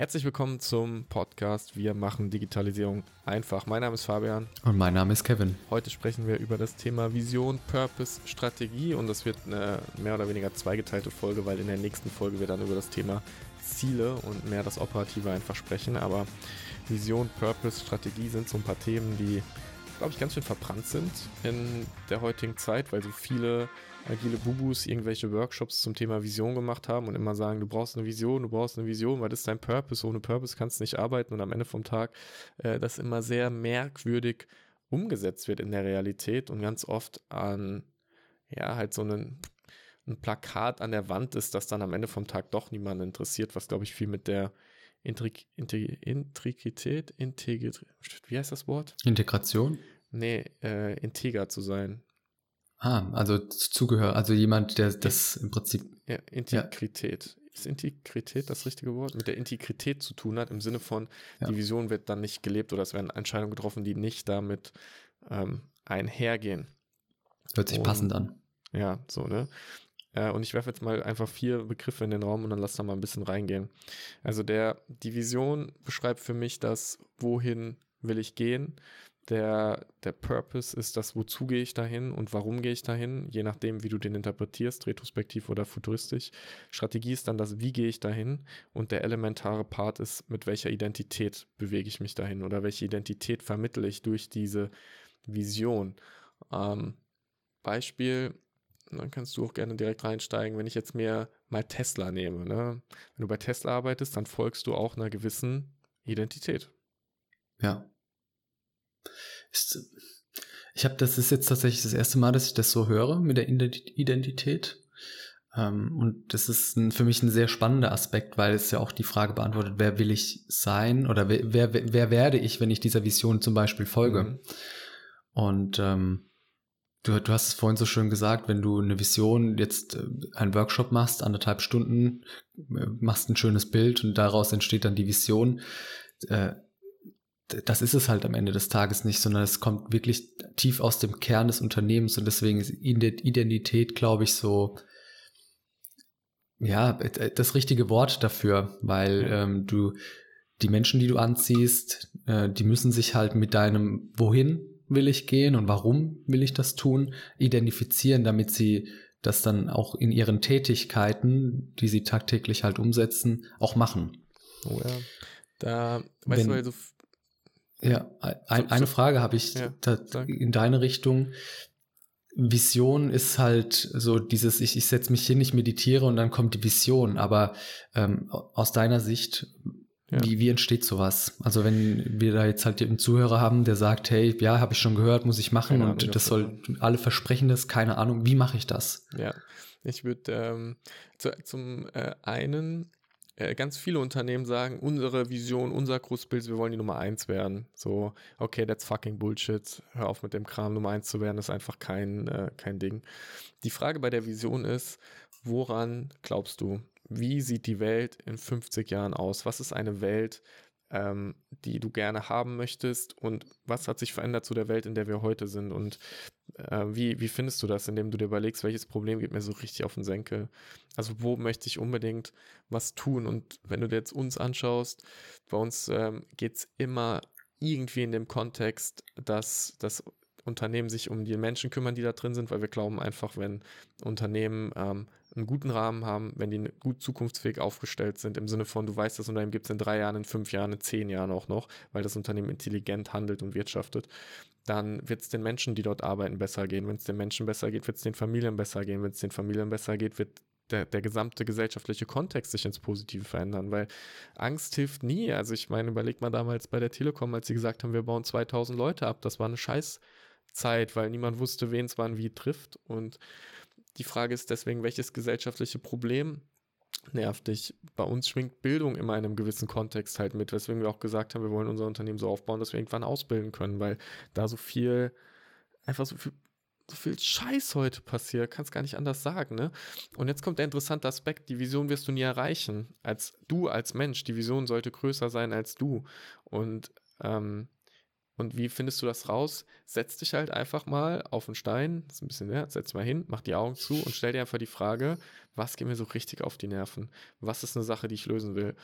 Herzlich willkommen zum Podcast Wir machen Digitalisierung einfach. Mein Name ist Fabian. Und mein Name ist Kevin. Heute sprechen wir über das Thema Vision, Purpose, Strategie und das wird eine mehr oder weniger zweigeteilte Folge, weil in der nächsten Folge wir dann über das Thema Ziele und mehr das Operative einfach sprechen. Aber Vision, Purpose, Strategie sind so ein paar Themen, die, glaube ich, ganz schön verbrannt sind in der heutigen Zeit, weil so viele agile Bubus irgendwelche Workshops zum Thema Vision gemacht haben und immer sagen, du brauchst eine Vision, du brauchst eine Vision, weil das ist dein Purpose, ohne Purpose kannst du nicht arbeiten und am Ende vom Tag äh, das immer sehr merkwürdig umgesetzt wird in der Realität und ganz oft an, ja, halt so einen, ein Plakat an der Wand ist, das dann am Ende vom Tag doch niemanden interessiert, was glaube ich viel mit der Intrig Intrig Integrität, Integrität, wie heißt das Wort? Integration? Nee, äh, integer zu sein. Ah, also Zugehör, also jemand, der das im Prinzip. Ja, Integrität. Ja. Ist Integrität das richtige Wort? Mit der Integrität zu tun hat, im Sinne von, ja. die Vision wird dann nicht gelebt oder es werden Entscheidungen getroffen, die nicht damit ähm, einhergehen. Hört sich und, passend an. Ja, so, ne? Äh, und ich werfe jetzt mal einfach vier Begriffe in den Raum und dann lass da mal ein bisschen reingehen. Also der, die Vision beschreibt für mich das, wohin will ich gehen. Der, der Purpose ist das, wozu gehe ich dahin und warum gehe ich dahin, je nachdem, wie du den interpretierst, retrospektiv oder futuristisch. Strategie ist dann das, wie gehe ich dahin und der elementare Part ist, mit welcher Identität bewege ich mich dahin oder welche Identität vermittle ich durch diese Vision. Ähm, Beispiel, dann kannst du auch gerne direkt reinsteigen, wenn ich jetzt mir mal Tesla nehme. Ne? Wenn du bei Tesla arbeitest, dann folgst du auch einer gewissen Identität. Ja. Ist, ich habe, das ist jetzt tatsächlich das erste Mal, dass ich das so höre mit der Identität. Ähm, und das ist ein, für mich ein sehr spannender Aspekt, weil es ja auch die Frage beantwortet, wer will ich sein oder wer, wer, wer werde ich, wenn ich dieser Vision zum Beispiel folge. Mhm. Und ähm, du, du hast es vorhin so schön gesagt, wenn du eine Vision jetzt äh, einen Workshop machst, anderthalb Stunden, äh, machst ein schönes Bild und daraus entsteht dann die Vision. Äh, das ist es halt am Ende des Tages nicht, sondern es kommt wirklich tief aus dem Kern des Unternehmens und deswegen ist Identität, glaube ich, so, ja, das richtige Wort dafür, weil ähm, du die Menschen, die du anziehst, äh, die müssen sich halt mit deinem Wohin will ich gehen und warum will ich das tun, identifizieren, damit sie das dann auch in ihren Tätigkeiten, die sie tagtäglich halt umsetzen, auch machen. Oh ja. Da, weißt Wenn, du, also ja, ein, eine Frage habe ich ja, in deine Richtung. Vision ist halt so dieses, ich, ich setze mich hin, ich meditiere und dann kommt die Vision. Aber ähm, aus deiner Sicht, ja. wie, wie entsteht sowas? Also wenn wir da jetzt halt einen Zuhörer haben, der sagt, hey, ja, habe ich schon gehört, muss ich machen keine und Ahnung, das soll, alle versprechen das, keine Ahnung, wie mache ich das? Ja, ich würde ähm, zu, zum äh, einen äh, ganz viele Unternehmen sagen, unsere Vision, unser Großbild, wir wollen die Nummer eins werden. So, okay, that's fucking Bullshit. Hör auf mit dem Kram, Nummer eins zu werden, ist einfach kein, äh, kein Ding. Die Frage bei der Vision ist, woran glaubst du? Wie sieht die Welt in 50 Jahren aus? Was ist eine Welt, ähm, die du gerne haben möchtest und was hat sich verändert zu der Welt, in der wir heute sind und äh, wie, wie findest du das, indem du dir überlegst, welches Problem geht mir so richtig auf den Senkel? Also wo möchte ich unbedingt was tun und wenn du dir jetzt uns anschaust, bei uns ähm, geht es immer irgendwie in dem Kontext, dass das Unternehmen sich um die Menschen kümmern, die da drin sind, weil wir glauben einfach, wenn Unternehmen ähm, einen guten Rahmen haben, wenn die gut zukunftsfähig aufgestellt sind, im Sinne von, du weißt, das Unternehmen gibt es in drei Jahren, in fünf Jahren, in zehn Jahren auch noch, weil das Unternehmen intelligent handelt und wirtschaftet, dann wird es den Menschen, die dort arbeiten, besser gehen. Wenn es den Menschen besser geht, wird es den Familien besser gehen. Wenn es den Familien besser geht, wird der, der gesamte gesellschaftliche Kontext sich ins Positive verändern, weil Angst hilft nie. Also ich meine, überleg mal damals bei der Telekom, als sie gesagt haben, wir bauen 2000 Leute ab, das war eine Scheißzeit, weil niemand wusste, wen es wann wie trifft und die Frage ist deswegen, welches gesellschaftliche Problem nervt dich? Bei uns schwingt Bildung immer in einem gewissen Kontext halt mit, weswegen wir auch gesagt haben, wir wollen unser Unternehmen so aufbauen, dass wir irgendwann ausbilden können, weil da so viel, einfach so viel so viel Scheiß heute passiert, kannst gar nicht anders sagen, ne? Und jetzt kommt der interessante Aspekt, die Vision wirst du nie erreichen. Als du, als Mensch, die Vision sollte größer sein als du. Und ähm, Und wie findest du das raus? Setz dich halt einfach mal auf einen Stein, das ist ein bisschen näher, setz mal hin, mach die Augen zu und stell dir einfach die Frage, was geht mir so richtig auf die Nerven? Was ist eine Sache, die ich lösen will?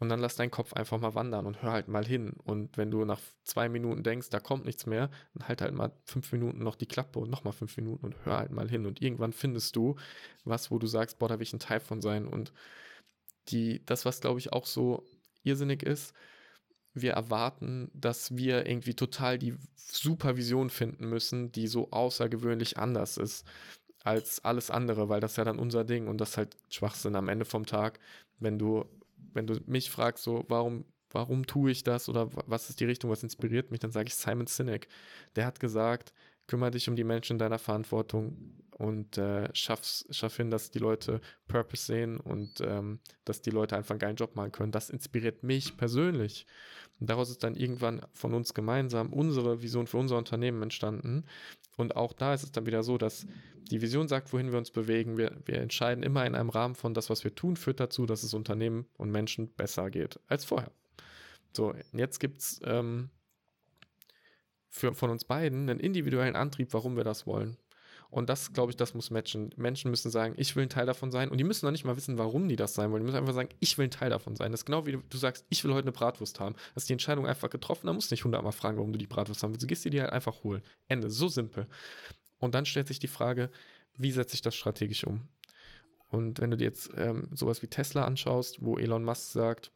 Und dann lass deinen Kopf einfach mal wandern und hör halt mal hin. Und wenn du nach zwei Minuten denkst, da kommt nichts mehr, dann halt halt mal fünf Minuten noch die Klappe und nochmal fünf Minuten und hör halt mal hin. Und irgendwann findest du was, wo du sagst, boah, da will ich ein Teil von sein. Und die, das, was glaube ich auch so irrsinnig ist, wir erwarten, dass wir irgendwie total die Supervision finden müssen, die so außergewöhnlich anders ist als alles andere, weil das ist ja dann unser Ding und das ist halt Schwachsinn am Ende vom Tag, wenn du, wenn du mich fragst, so, warum, warum tue ich das oder was ist die Richtung, was inspiriert mich, dann sage ich Simon Sinek. Der hat gesagt, kümmere dich um die Menschen in deiner Verantwortung und äh, schaff's, schaff hin, dass die Leute Purpose sehen und ähm, dass die Leute einfach einen geilen Job machen können. Das inspiriert mich persönlich. Und daraus ist dann irgendwann von uns gemeinsam unsere Vision für unser Unternehmen entstanden. Und auch da ist es dann wieder so, dass die Vision sagt, wohin wir uns bewegen. Wir, wir entscheiden immer in einem Rahmen von das, was wir tun, führt dazu, dass es Unternehmen und Menschen besser geht als vorher. So, jetzt gibt es ähm, von uns beiden einen individuellen Antrieb, warum wir das wollen. Und das, glaube ich, das muss matchen. Menschen müssen sagen, ich will ein Teil davon sein. Und die müssen noch nicht mal wissen, warum die das sein wollen. Die müssen einfach sagen, ich will ein Teil davon sein. Das ist genau wie du sagst, ich will heute eine Bratwurst haben. Das ist die Entscheidung einfach getroffen. Da musst du nicht hundertmal fragen, warum du die Bratwurst haben willst. Du gehst dir die halt einfach holen. Ende. So simpel. Und dann stellt sich die Frage, wie setze ich das strategisch um? Und wenn du dir jetzt ähm, sowas wie Tesla anschaust, wo Elon Musk sagt,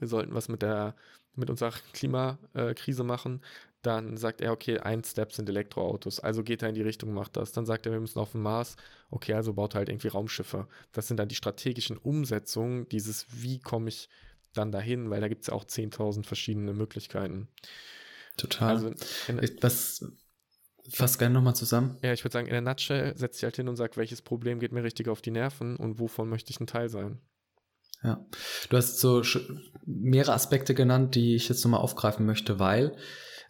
wir sollten was mit der mit unserer Klimakrise machen, dann sagt er, okay, ein Step sind Elektroautos, also geht er in die Richtung, macht das. Dann sagt er, wir müssen auf den Mars, okay, also baut er halt irgendwie Raumschiffe. Das sind dann die strategischen Umsetzungen, dieses, wie komme ich dann dahin, weil da gibt es ja auch 10.000 verschiedene Möglichkeiten. Total. Also, in, Was, fass gerne nochmal zusammen. Ja, ich würde sagen, in der Nutshell setzt sich halt hin und sagt, welches Problem geht mir richtig auf die Nerven und wovon möchte ich ein Teil sein. Ja, du hast so mehrere Aspekte genannt, die ich jetzt nochmal aufgreifen möchte, weil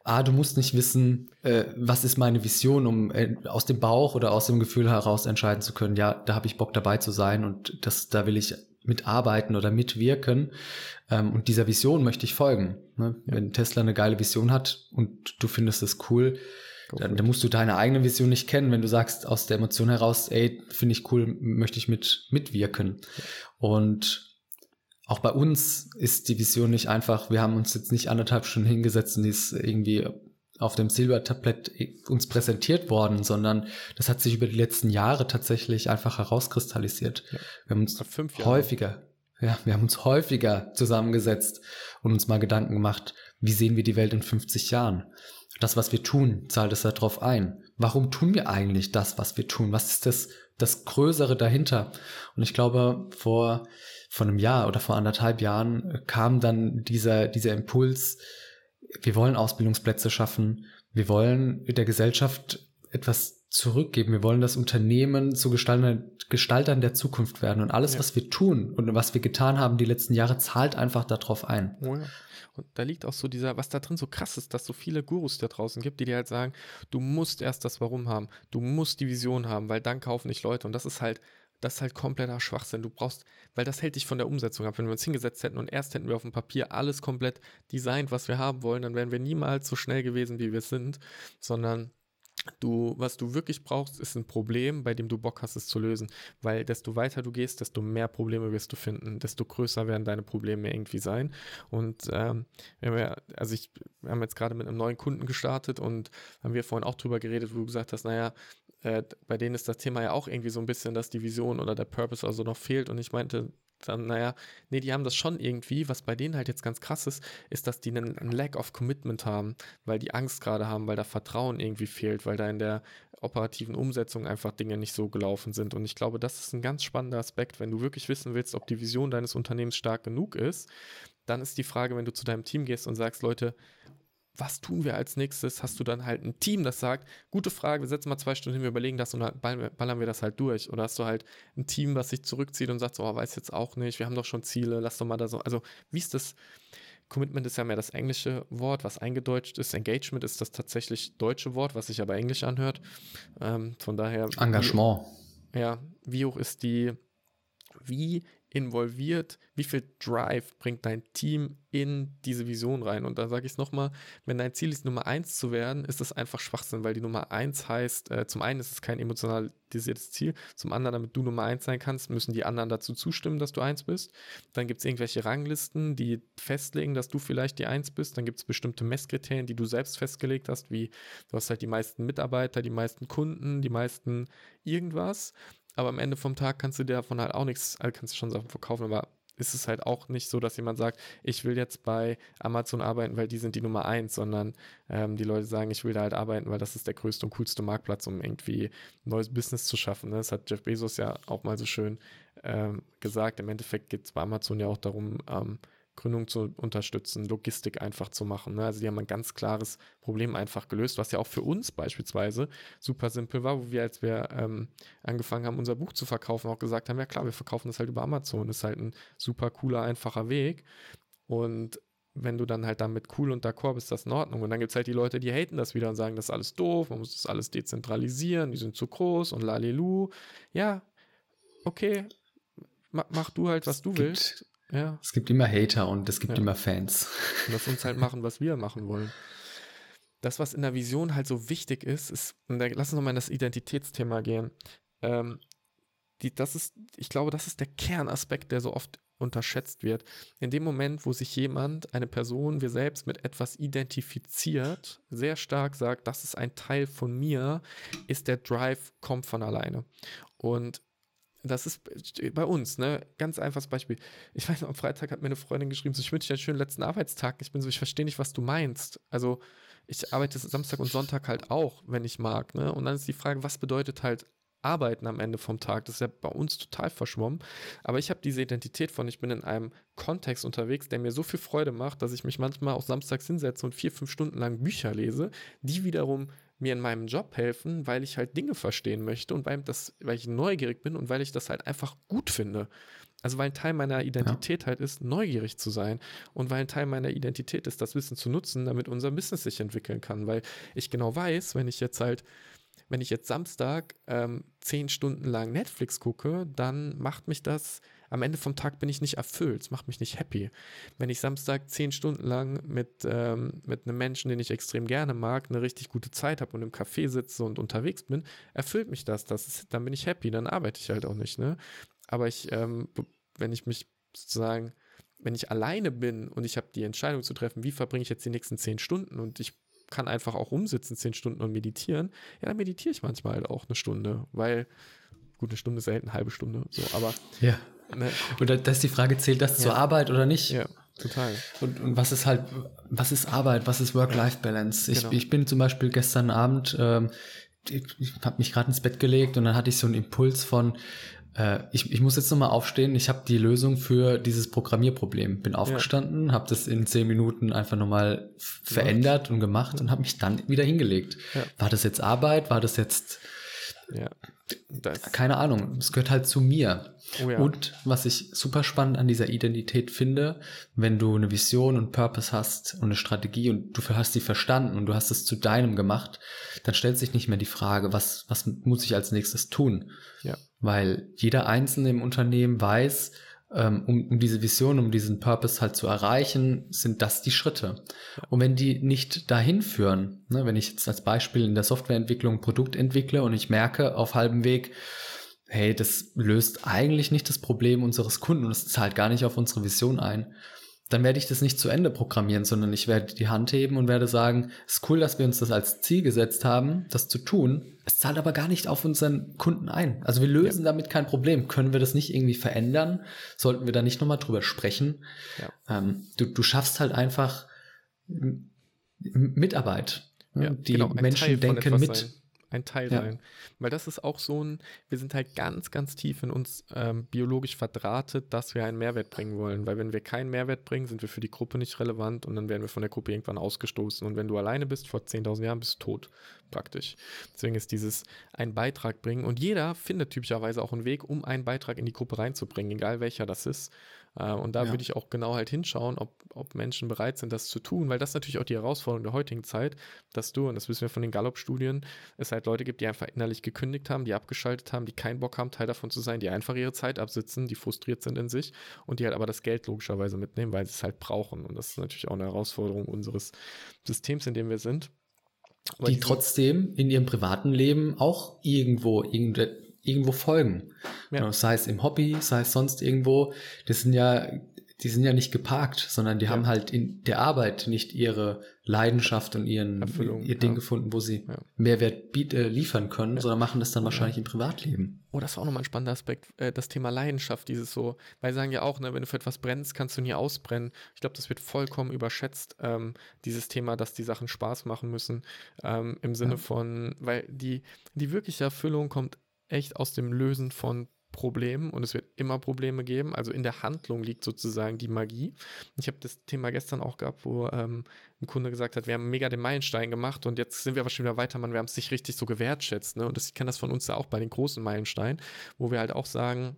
ah, du musst nicht wissen, äh, was ist meine Vision, um äh, aus dem Bauch oder aus dem Gefühl heraus entscheiden zu können, ja, da habe ich Bock dabei zu sein und das, da will ich mitarbeiten oder mitwirken ähm, und dieser Vision möchte ich folgen. Ne? Ja. Wenn Tesla eine geile Vision hat und du findest es cool, dann, dann, musst du deine eigene Vision nicht kennen, wenn du sagst aus der Emotion heraus, ey, finde ich cool, möchte ich mit mitwirken. Und auch bei uns ist die Vision nicht einfach, wir haben uns jetzt nicht anderthalb Stunden hingesetzt und die ist irgendwie auf dem Silbertablett uns präsentiert worden, sondern das hat sich über die letzten Jahre tatsächlich einfach herauskristallisiert. Ja. Wir haben uns häufiger, ja, wir haben uns häufiger zusammengesetzt und uns mal Gedanken gemacht, wie sehen wir die Welt in 50 Jahren? Das, was wir tun, zahlt es darauf ein. Warum tun wir eigentlich das, was wir tun? Was ist das, das Größere dahinter? Und ich glaube, vor vor einem Jahr oder vor anderthalb Jahren äh, kam dann dieser, dieser Impuls, wir wollen Ausbildungsplätze schaffen, wir wollen der Gesellschaft etwas zurückgeben, wir wollen das Unternehmen zu Gestaltern, Gestaltern der Zukunft werden und alles, ja. was wir tun und was wir getan haben die letzten Jahre, zahlt einfach darauf ein. Oh ja. Und da liegt auch so dieser, was da drin so krass ist, dass so viele Gurus da draußen gibt, die dir halt sagen, du musst erst das Warum haben, du musst die Vision haben, weil dann kaufen nicht Leute. Und das ist halt das ist halt kompletter Schwachsinn. Du brauchst, weil das hält dich von der Umsetzung ab. Wenn wir uns hingesetzt hätten und erst hätten wir auf dem Papier alles komplett designt, was wir haben wollen, dann wären wir niemals so schnell gewesen, wie wir sind, sondern du, was du wirklich brauchst, ist ein Problem, bei dem du Bock hast, es zu lösen. Weil desto weiter du gehst, desto mehr Probleme wirst du finden, desto größer werden deine Probleme irgendwie sein. Und ähm, wir, also ich, wir haben jetzt gerade mit einem neuen Kunden gestartet und haben wir vorhin auch drüber geredet, wo du gesagt hast, naja, äh, bei denen ist das Thema ja auch irgendwie so ein bisschen, dass die Vision oder der Purpose also noch fehlt. Und ich meinte dann, naja, nee, die haben das schon irgendwie. Was bei denen halt jetzt ganz krass ist, ist, dass die einen, einen Lack of Commitment haben, weil die Angst gerade haben, weil da Vertrauen irgendwie fehlt, weil da in der operativen Umsetzung einfach Dinge nicht so gelaufen sind. Und ich glaube, das ist ein ganz spannender Aspekt, wenn du wirklich wissen willst, ob die Vision deines Unternehmens stark genug ist. Dann ist die Frage, wenn du zu deinem Team gehst und sagst, Leute, was tun wir als nächstes? Hast du dann halt ein Team, das sagt, gute Frage, wir setzen mal zwei Stunden hin, wir überlegen das und dann ballern wir das halt durch. Oder hast du halt ein Team, was sich zurückzieht und sagt, so, oh, weiß jetzt auch nicht, wir haben doch schon Ziele, lass doch mal da so. Also, wie ist das? Commitment ist ja mehr das englische Wort, was eingedeutscht ist. Engagement ist das tatsächlich deutsche Wort, was sich aber englisch anhört. Ähm, von daher. Engagement. Wie, ja, wie hoch ist die, wie involviert, wie viel Drive bringt dein Team in diese Vision rein. Und da sage ich es nochmal, wenn dein Ziel ist, Nummer eins zu werden, ist das einfach Schwachsinn, weil die Nummer eins heißt, äh, zum einen ist es kein emotionalisiertes Ziel, zum anderen, damit du Nummer eins sein kannst, müssen die anderen dazu zustimmen, dass du eins bist. Dann gibt es irgendwelche Ranglisten, die festlegen, dass du vielleicht die eins bist. Dann gibt es bestimmte Messkriterien, die du selbst festgelegt hast, wie du hast halt die meisten Mitarbeiter, die meisten Kunden, die meisten irgendwas. Aber am Ende vom Tag kannst du dir davon halt auch nichts, also kannst du schon Sachen verkaufen, aber ist es halt auch nicht so, dass jemand sagt, ich will jetzt bei Amazon arbeiten, weil die sind die Nummer eins, sondern ähm, die Leute sagen, ich will da halt arbeiten, weil das ist der größte und coolste Marktplatz, um irgendwie neues Business zu schaffen. Ne? Das hat Jeff Bezos ja auch mal so schön ähm, gesagt. Im Endeffekt geht es bei Amazon ja auch darum, ähm, Gründung zu unterstützen, Logistik einfach zu machen. Ne? Also die haben ein ganz klares Problem einfach gelöst, was ja auch für uns beispielsweise super simpel war, wo wir, als wir ähm, angefangen haben, unser Buch zu verkaufen, auch gesagt haben, ja klar, wir verkaufen das halt über Amazon. Das ist halt ein super cooler, einfacher Weg. Und wenn du dann halt damit cool und d'accord bist, ist das in Ordnung. Und dann gibt es halt die Leute, die haten das wieder und sagen, das ist alles doof, man muss das alles dezentralisieren, die sind zu groß und lalelu. Ja, okay, mach du halt, was du willst. Ja. Es gibt immer Hater und es gibt ja. immer Fans. Und lass uns halt machen, was wir machen wollen. Das, was in der Vision halt so wichtig ist, ist, und da, lass uns nochmal in das Identitätsthema gehen. Ähm, die, das ist, ich glaube, das ist der Kernaspekt, der so oft unterschätzt wird. In dem Moment, wo sich jemand, eine Person, wir selbst mit etwas identifiziert, sehr stark sagt, das ist ein Teil von mir, ist der Drive, kommt von alleine. Und das ist bei uns, ne? Ganz einfaches Beispiel. Ich weiß am Freitag hat mir eine Freundin geschrieben, so, ich wünsche dir einen schönen letzten Arbeitstag. Ich bin so, ich verstehe nicht, was du meinst. Also, ich arbeite Samstag und Sonntag halt auch, wenn ich mag, ne? Und dann ist die Frage, was bedeutet halt Arbeiten am Ende vom Tag? Das ist ja bei uns total verschwommen. Aber ich habe diese Identität von, ich bin in einem Kontext unterwegs, der mir so viel Freude macht, dass ich mich manchmal auch samstags hinsetze und vier, fünf Stunden lang Bücher lese, die wiederum mir in meinem Job helfen, weil ich halt Dinge verstehen möchte und weil, das, weil ich neugierig bin und weil ich das halt einfach gut finde. Also weil ein Teil meiner Identität ja. halt ist, neugierig zu sein und weil ein Teil meiner Identität ist, das Wissen zu nutzen, damit unser Business sich entwickeln kann. Weil ich genau weiß, wenn ich jetzt halt wenn ich jetzt Samstag ähm, zehn Stunden lang Netflix gucke, dann macht mich das, am Ende vom Tag bin ich nicht erfüllt, es macht mich nicht happy. Wenn ich Samstag zehn Stunden lang mit, ähm, mit einem Menschen, den ich extrem gerne mag, eine richtig gute Zeit habe und im Café sitze und unterwegs bin, erfüllt mich das, das ist, dann bin ich happy, dann arbeite ich halt auch nicht. Ne? Aber ich, ähm, wenn ich mich sozusagen wenn ich alleine bin und ich habe die Entscheidung zu treffen, wie verbringe ich jetzt die nächsten zehn Stunden und ich kann einfach auch rumsitzen zehn Stunden und meditieren, ja, dann meditiere ich manchmal halt auch eine Stunde, weil, gut, eine Stunde selten, eine halbe Stunde, so, aber. Ja. Ne, und da ist die Frage, zählt das ja. zur Arbeit oder nicht? Ja, total. Und, und was ist halt, was ist Arbeit, was ist Work-Life-Balance? Ich, genau. ich bin zum Beispiel gestern Abend, ähm, ich, ich habe mich gerade ins Bett gelegt und dann hatte ich so einen Impuls von, äh, ich, ich muss jetzt nochmal aufstehen. Ich habe die Lösung für dieses Programmierproblem. Bin aufgestanden, ja. habe das in zehn Minuten einfach nochmal verändert und gemacht und habe mich dann wieder hingelegt. Ja. War das jetzt Arbeit? War das jetzt... Ja. Das Keine Ahnung. Es gehört halt zu mir. Oh ja. Und was ich super spannend an dieser Identität finde, wenn du eine Vision und Purpose hast und eine Strategie und du hast sie verstanden und du hast es zu deinem gemacht, dann stellt sich nicht mehr die Frage, was, was muss ich als nächstes tun? Ja. Weil jeder Einzelne im Unternehmen weiß, um, um diese Vision, um diesen Purpose halt zu erreichen, sind das die Schritte. Und wenn die nicht dahin führen, ne, wenn ich jetzt als Beispiel in der Softwareentwicklung ein Produkt entwickle und ich merke auf halbem Weg, hey, das löst eigentlich nicht das Problem unseres Kunden und es zahlt gar nicht auf unsere Vision ein, dann werde ich das nicht zu Ende programmieren, sondern ich werde die Hand heben und werde sagen, es ist cool, dass wir uns das als Ziel gesetzt haben, das zu tun. Es zahlt aber gar nicht auf unseren Kunden ein. Also wir lösen ja. damit kein Problem. Können wir das nicht irgendwie verändern? Sollten wir da nicht nochmal drüber sprechen? Ja. Ähm, du, du schaffst halt einfach Mitarbeit. Ja, die genau, Menschen denken mit. Sein ein Teil ja. sein. Weil das ist auch so ein, wir sind halt ganz, ganz tief in uns ähm, biologisch verdrahtet, dass wir einen Mehrwert bringen wollen. Weil wenn wir keinen Mehrwert bringen, sind wir für die Gruppe nicht relevant und dann werden wir von der Gruppe irgendwann ausgestoßen. Und wenn du alleine bist, vor 10.000 Jahren, bist du tot, praktisch. Deswegen ist dieses einen Beitrag bringen und jeder findet typischerweise auch einen Weg, um einen Beitrag in die Gruppe reinzubringen, egal welcher das ist. Äh, und da ja. würde ich auch genau halt hinschauen, ob, ob Menschen bereit sind, das zu tun, weil das ist natürlich auch die Herausforderung der heutigen Zeit, dass du, und das wissen wir von den Gallup-Studien, es halt Leute gibt, die einfach innerlich gekündigt haben, die abgeschaltet haben, die keinen Bock haben, Teil davon zu sein, die einfach ihre Zeit absitzen, die frustriert sind in sich und die halt aber das Geld logischerweise mitnehmen, weil sie es halt brauchen. Und das ist natürlich auch eine Herausforderung unseres Systems, in dem wir sind. Aber die trotzdem in ihrem privaten Leben auch irgendwo irgendwo folgen. Ja. Sei es im Hobby, sei es sonst irgendwo. Das sind ja die sind ja nicht geparkt, sondern die ja. haben halt in der Arbeit nicht ihre Leidenschaft und ihren Erfüllung, ihr Ding ja. gefunden, wo sie ja. Mehrwert biet, äh, liefern können, sondern machen das dann wahrscheinlich im Privatleben. Oh, das war auch nochmal ein spannender Aspekt, äh, das Thema Leidenschaft, dieses so, weil sie sagen ja auch, ne, wenn du für etwas brennst, kannst du nie ausbrennen. Ich glaube, das wird vollkommen überschätzt, ähm, dieses Thema, dass die Sachen Spaß machen müssen, ähm, im Sinne von, weil die, die wirkliche Erfüllung kommt echt aus dem Lösen von Problemen und es wird immer Probleme geben. Also in der Handlung liegt sozusagen die Magie. Ich habe das Thema gestern auch gehabt, wo ähm, ein Kunde gesagt hat, wir haben mega den Meilenstein gemacht und jetzt sind wir aber schon wieder weiter, man, wir haben es nicht richtig so gewertschätzt. Ne? Und das, ich kenne das von uns ja auch bei den großen Meilensteinen, wo wir halt auch sagen,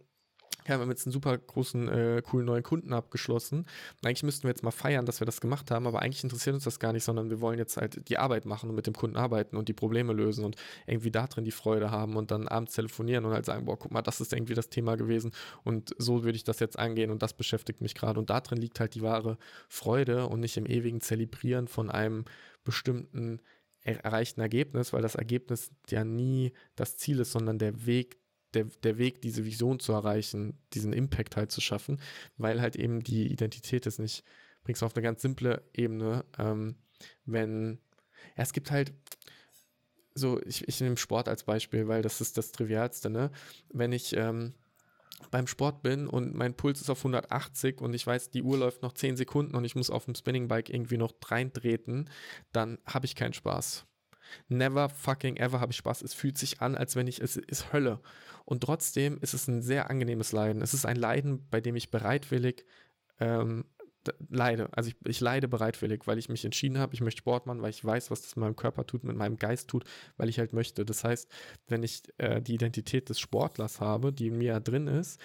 ja, wir haben jetzt einen super großen, äh, coolen neuen Kunden abgeschlossen. eigentlich müssten wir jetzt mal feiern, dass wir das gemacht haben, aber eigentlich interessiert uns das gar nicht, sondern wir wollen jetzt halt die Arbeit machen und mit dem Kunden arbeiten und die Probleme lösen und irgendwie da drin die Freude haben und dann abends telefonieren und halt sagen, boah, guck mal, das ist irgendwie das Thema gewesen und so würde ich das jetzt angehen und das beschäftigt mich gerade. Und da drin liegt halt die wahre Freude und nicht im ewigen Zelebrieren von einem bestimmten erreichten Ergebnis, weil das Ergebnis ja nie das Ziel ist, sondern der Weg der, der Weg, diese Vision zu erreichen, diesen Impact halt zu schaffen, weil halt eben die Identität ist nicht, bringst du auf eine ganz simple Ebene, ähm, wenn, ja, es gibt halt, so, ich, ich nehme Sport als Beispiel, weil das ist das Trivialste, ne? Wenn ich ähm, beim Sport bin und mein Puls ist auf 180 und ich weiß, die Uhr läuft noch 10 Sekunden und ich muss auf dem Spinningbike irgendwie noch reintreten, dann habe ich keinen Spaß. Never fucking ever habe ich Spaß. Es fühlt sich an, als wenn ich, es ist Hölle. Und trotzdem ist es ein sehr angenehmes Leiden. Es ist ein Leiden, bei dem ich bereitwillig ähm, leide. Also ich, ich leide bereitwillig, weil ich mich entschieden habe, ich möchte Sport machen, weil ich weiß, was das mit meinem Körper tut, mit meinem Geist tut, weil ich halt möchte. Das heißt, wenn ich äh, die Identität des Sportlers habe, die in mir drin ist,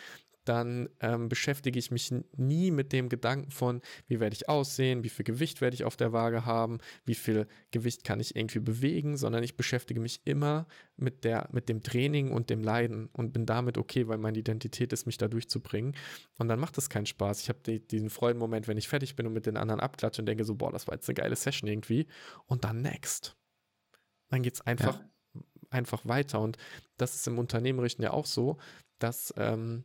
dann ähm, beschäftige ich mich nie mit dem Gedanken von, wie werde ich aussehen, wie viel Gewicht werde ich auf der Waage haben, wie viel Gewicht kann ich irgendwie bewegen, sondern ich beschäftige mich immer mit, der, mit dem Training und dem Leiden und bin damit okay, weil meine Identität ist, mich da durchzubringen. Und dann macht es keinen Spaß. Ich habe die, diesen Freudenmoment, wenn ich fertig bin und mit den anderen abklatsche und denke so, boah, das war jetzt eine geile Session irgendwie. Und dann next. Dann geht es einfach, ja. einfach weiter. Und das ist im Unternehmerischen ja auch so, dass ähm,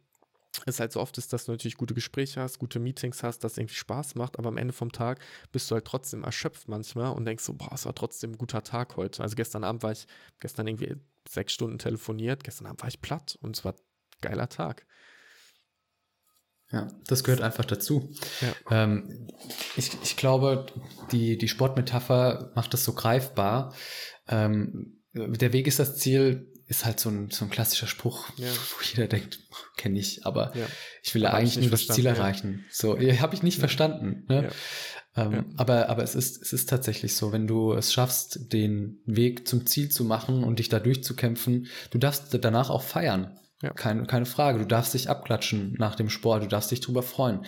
es halt so oft ist, dass du natürlich gute Gespräche hast, gute Meetings hast, das irgendwie Spaß macht, aber am Ende vom Tag bist du halt trotzdem erschöpft manchmal und denkst so, boah, es war trotzdem ein guter Tag heute. Also gestern Abend war ich, gestern irgendwie sechs Stunden telefoniert, gestern Abend war ich platt und es war ein geiler Tag. Ja, das gehört einfach dazu. Ja. Ähm, ich, ich glaube, die, die Sportmetapher macht das so greifbar. Ähm, der Weg ist das Ziel, ist halt so ein, so ein klassischer Spruch, ja. wo jeder denkt, kenne ich, aber ja. ich will ja eigentlich nur das Ziel erreichen. So, ja, habe ich nicht verstanden. Ne? Ähm, aber, aber es ist, es ist tatsächlich so, wenn du es schaffst, den Weg zum Ziel zu machen und dich da durchzukämpfen, du darfst danach auch feiern. Keine, keine Frage. Du darfst dich abklatschen nach dem Sport, du darfst dich drüber freuen.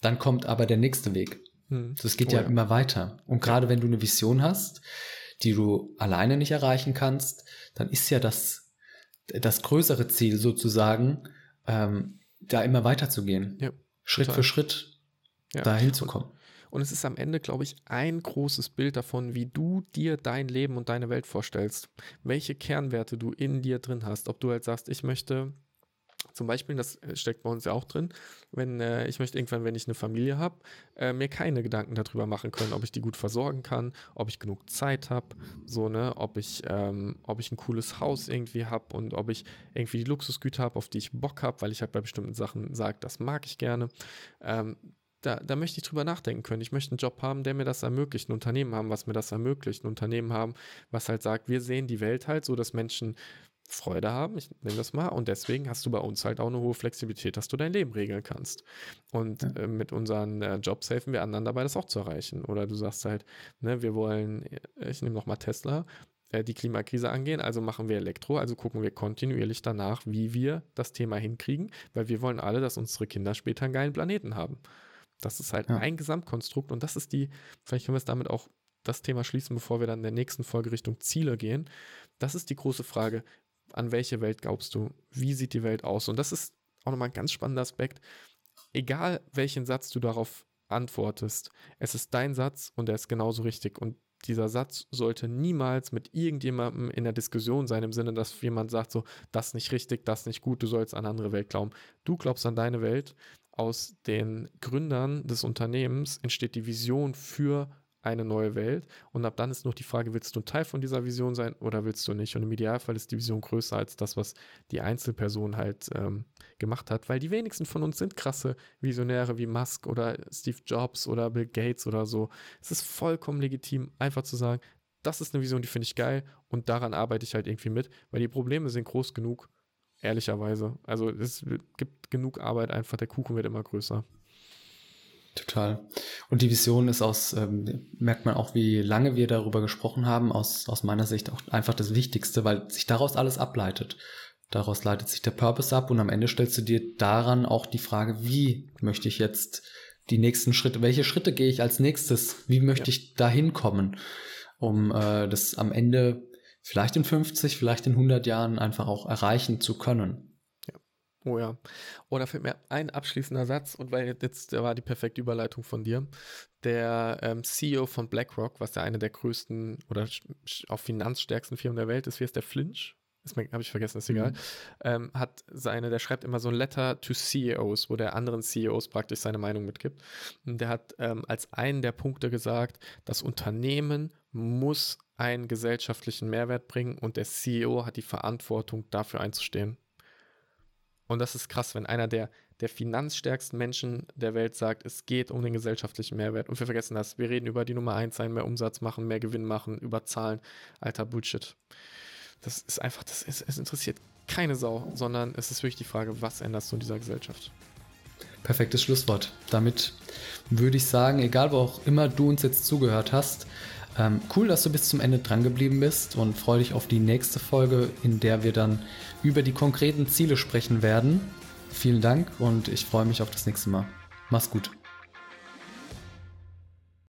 Dann kommt aber der nächste Weg. Hm. Das geht oh, ja, immer weiter. Und gerade wenn du eine Vision hast, die du alleine nicht erreichen kannst, dann ist ja das, das größere Ziel sozusagen, ähm, da immer weiterzugehen. Ja, Schritt total. für Schritt ja. dahin zu kommen. Und es ist am Ende, glaube ich, ein großes Bild davon, wie du dir dein Leben und deine Welt vorstellst. Welche Kernwerte du in dir drin hast. Ob du halt sagst, ich möchte zum Beispiel, das äh, steckt bei uns ja auch drin, wenn äh, ich möchte irgendwann, wenn ich eine Familie habe, äh, mir keine Gedanken darüber machen können, ob ich die gut versorgen kann, ob ich genug Zeit habe, so ne, ob ich, ähm, ob ich ein cooles Haus irgendwie habe und ob ich irgendwie die Luxusgüter habe, auf die ich Bock habe, weil ich halt bei bestimmten Sachen sage, das mag ich gerne. Ähm, da, da möchte ich drüber nachdenken können. Ich möchte einen Job haben, der mir das ermöglicht, ein Unternehmen haben, was mir das ermöglicht, ein Unternehmen haben, was halt sagt, wir sehen die Welt halt so, dass Menschen Freude haben, ich nehme das mal, und deswegen hast du bei uns halt auch eine hohe Flexibilität, dass du dein Leben regeln kannst. Und ja. äh, mit unseren äh, Jobs helfen wir anderen dabei, das auch zu erreichen. Oder du sagst halt, ne, wir wollen, ich nehme nochmal Tesla, äh, die Klimakrise angehen, also machen wir Elektro, also gucken wir kontinuierlich danach, wie wir das Thema hinkriegen, weil wir wollen alle, dass unsere Kinder später einen geilen Planeten haben. Das ist halt ja. ein Gesamtkonstrukt und das ist die, vielleicht können wir es damit auch das Thema schließen, bevor wir dann in der nächsten Folge Richtung Ziele gehen. Das ist die große Frage, an welche Welt glaubst du? Wie sieht die Welt aus? Und das ist auch nochmal ein ganz spannender Aspekt. Egal welchen Satz du darauf antwortest, es ist dein Satz und er ist genauso richtig. Und dieser Satz sollte niemals mit irgendjemandem in der Diskussion sein, im Sinne, dass jemand sagt, so, das nicht richtig, das nicht gut, du sollst an andere Welt glauben. Du glaubst an deine Welt. Aus den Gründern des Unternehmens entsteht die Vision für eine neue Welt. Und ab dann ist noch die Frage, willst du ein Teil von dieser Vision sein oder willst du nicht? Und im Idealfall ist die Vision größer als das, was die Einzelperson halt ähm, gemacht hat, weil die wenigsten von uns sind krasse Visionäre wie Musk oder Steve Jobs oder Bill Gates oder so. Es ist vollkommen legitim, einfach zu sagen, das ist eine Vision, die finde ich geil und daran arbeite ich halt irgendwie mit, weil die Probleme sind groß genug, ehrlicherweise. Also es gibt genug Arbeit, einfach der Kuchen wird immer größer. Total. Und die Vision ist aus, ähm, merkt man auch, wie lange wir darüber gesprochen haben, aus, aus meiner Sicht auch einfach das Wichtigste, weil sich daraus alles ableitet. Daraus leitet sich der Purpose ab und am Ende stellst du dir daran auch die Frage, wie möchte ich jetzt die nächsten Schritte, welche Schritte gehe ich als nächstes, wie möchte ja. ich dahin kommen, um äh, das am Ende vielleicht in 50, vielleicht in 100 Jahren einfach auch erreichen zu können. Oh ja. Oder oh, fällt mir ein abschließender Satz, und weil jetzt da war die perfekte Überleitung von dir. Der ähm, CEO von BlackRock, was ja eine der größten oder auch finanzstärksten Firmen der Welt ist, wie ist der Flinch? Habe ich vergessen, ist egal. Mhm. Ähm, hat seine, der schreibt immer so ein Letter to CEOs, wo der anderen CEOs praktisch seine Meinung mitgibt. Und der hat ähm, als einen der Punkte gesagt, das Unternehmen muss einen gesellschaftlichen Mehrwert bringen und der CEO hat die Verantwortung, dafür einzustehen. Und das ist krass, wenn einer der, der finanzstärksten Menschen der Welt sagt, es geht um den gesellschaftlichen Mehrwert. Und wir vergessen das. Wir reden über die Nummer eins sein, mehr Umsatz machen, mehr Gewinn machen, über Zahlen. Alter Bullshit. Das ist einfach, das ist, es interessiert keine Sau, sondern es ist wirklich die Frage, was änderst du in dieser Gesellschaft? Perfektes Schlusswort. Damit würde ich sagen, egal wo auch immer du uns jetzt zugehört hast, ähm, cool, dass du bis zum Ende dran geblieben bist und freue dich auf die nächste Folge, in der wir dann über die konkreten Ziele sprechen werden. Vielen Dank und ich freue mich auf das nächste Mal. Mach's gut.